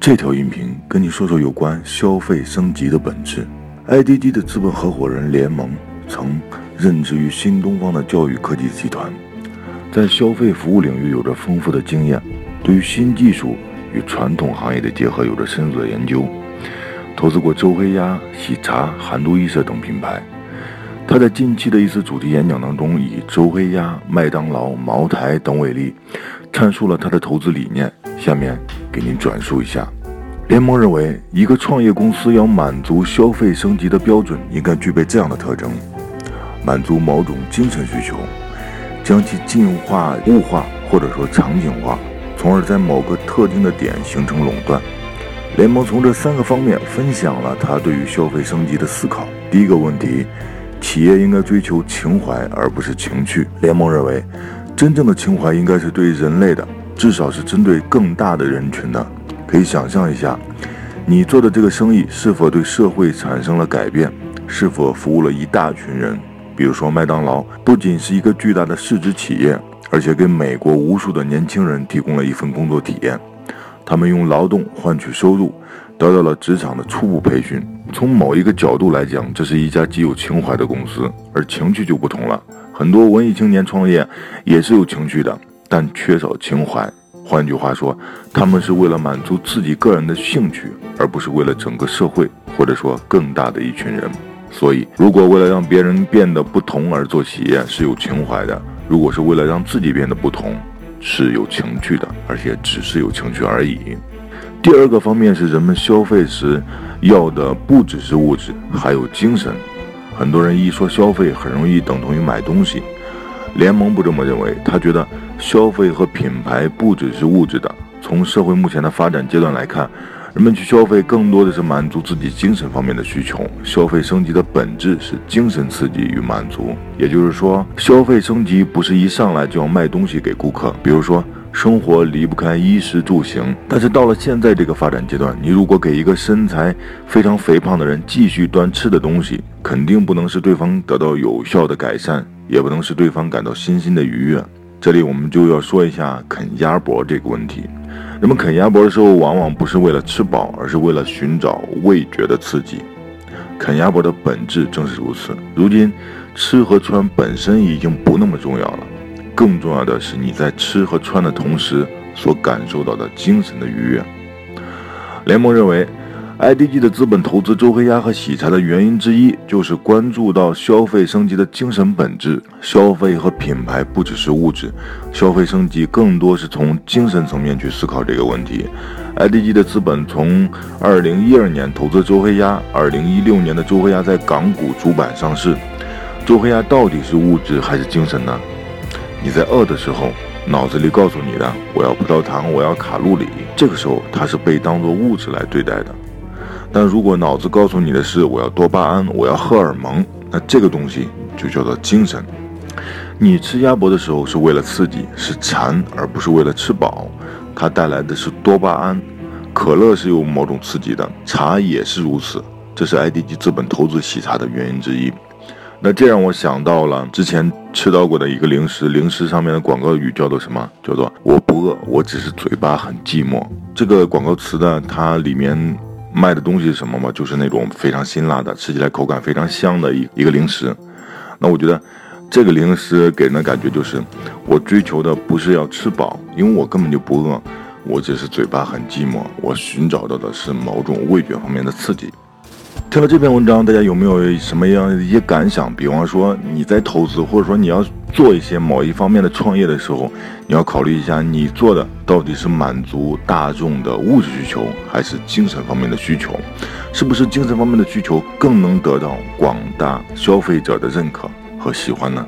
这条音频跟你说说有关消费升级的本质。IDG 的资本合伙人联盟曾任职于新东方的教育科技集团，在消费服务领域有着丰富的经验，对于新技术与传统行业的结合有着深入的研究，投资过周黑鸭、喜茶、韩都衣舍等品牌。他在近期的一次主题演讲当中，以周黑鸭、麦当劳、茅台等为例，阐述了他的投资理念。下面给您转述一下。联盟认为，一个创业公司要满足消费升级的标准，应该具备这样的特征：满足某种精神需求，将其进化、物化或者说场景化，从而在某个特定的点形成垄断。联盟从这三个方面分享了他对于消费升级的思考。第一个问题。企业应该追求情怀，而不是情趣。联盟认为，真正的情怀应该是对人类的，至少是针对更大的人群的。可以想象一下，你做的这个生意是否对社会产生了改变，是否服务了一大群人？比如说，麦当劳不仅是一个巨大的市值企业，而且给美国无数的年轻人提供了一份工作体验。他们用劳动换取收入，得到了职场的初步培训。从某一个角度来讲，这是一家极有情怀的公司，而情趣就不同了。很多文艺青年创业也是有情趣的，但缺少情怀。换句话说，他们是为了满足自己个人的兴趣，而不是为了整个社会，或者说更大的一群人。所以，如果为了让别人变得不同而做企业是有情怀的；如果是为了让自己变得不同，是有情趣的，而且只是有情趣而已。第二个方面是人们消费时。要的不只是物质，还有精神。很多人一说消费，很容易等同于买东西。联盟不这么认为，他觉得消费和品牌不只是物质的。从社会目前的发展阶段来看，人们去消费更多的是满足自己精神方面的需求。消费升级的本质是精神刺激与满足，也就是说，消费升级不是一上来就要卖东西给顾客。比如说。生活离不开衣食住行，但是到了现在这个发展阶段，你如果给一个身材非常肥胖的人继续端吃的东西，肯定不能使对方得到有效的改善，也不能使对方感到身心的愉悦。这里我们就要说一下啃鸭脖这个问题。人们啃鸭脖的时候，往往不是为了吃饱，而是为了寻找味觉的刺激。啃鸭脖的本质正是如此。如今，吃和穿本身已经不那么重要了。更重要的是，你在吃和穿的同时所感受到的精神的愉悦。联盟认为，IDG 的资本投资周黑鸭和喜茶的原因之一，就是关注到消费升级的精神本质。消费和品牌不只是物质，消费升级更多是从精神层面去思考这个问题。IDG 的资本从2012年投资周黑鸭，2016年的周黑鸭在港股主板上市。周黑鸭到底是物质还是精神呢？你在饿的时候，脑子里告诉你的“我要葡萄糖，我要卡路里”，这个时候它是被当作物质来对待的。但如果脑子告诉你的是“我要多巴胺，我要荷尔蒙”，那这个东西就叫做精神。你吃鸭脖的时候是为了刺激，是馋，而不是为了吃饱。它带来的是多巴胺。可乐是有某种刺激的，茶也是如此。这是 IDG 资本投资喜茶的原因之一。那这让我想到了之前吃到过的一个零食，零食上面的广告语叫做什么？叫做“我不饿，我只是嘴巴很寂寞”。这个广告词呢，它里面卖的东西是什么吗？就是那种非常辛辣的，吃起来口感非常香的一一个零食。那我觉得这个零食给人的感觉就是，我追求的不是要吃饱，因为我根本就不饿，我只是嘴巴很寂寞。我寻找到的是某种味觉方面的刺激。听了这篇文章，大家有没有什么样的一些感想？比方说你在投资，或者说你要做一些某一方面的创业的时候，你要考虑一下，你做的到底是满足大众的物质需求，还是精神方面的需求？是不是精神方面的需求更能得到广大消费者的认可和喜欢呢？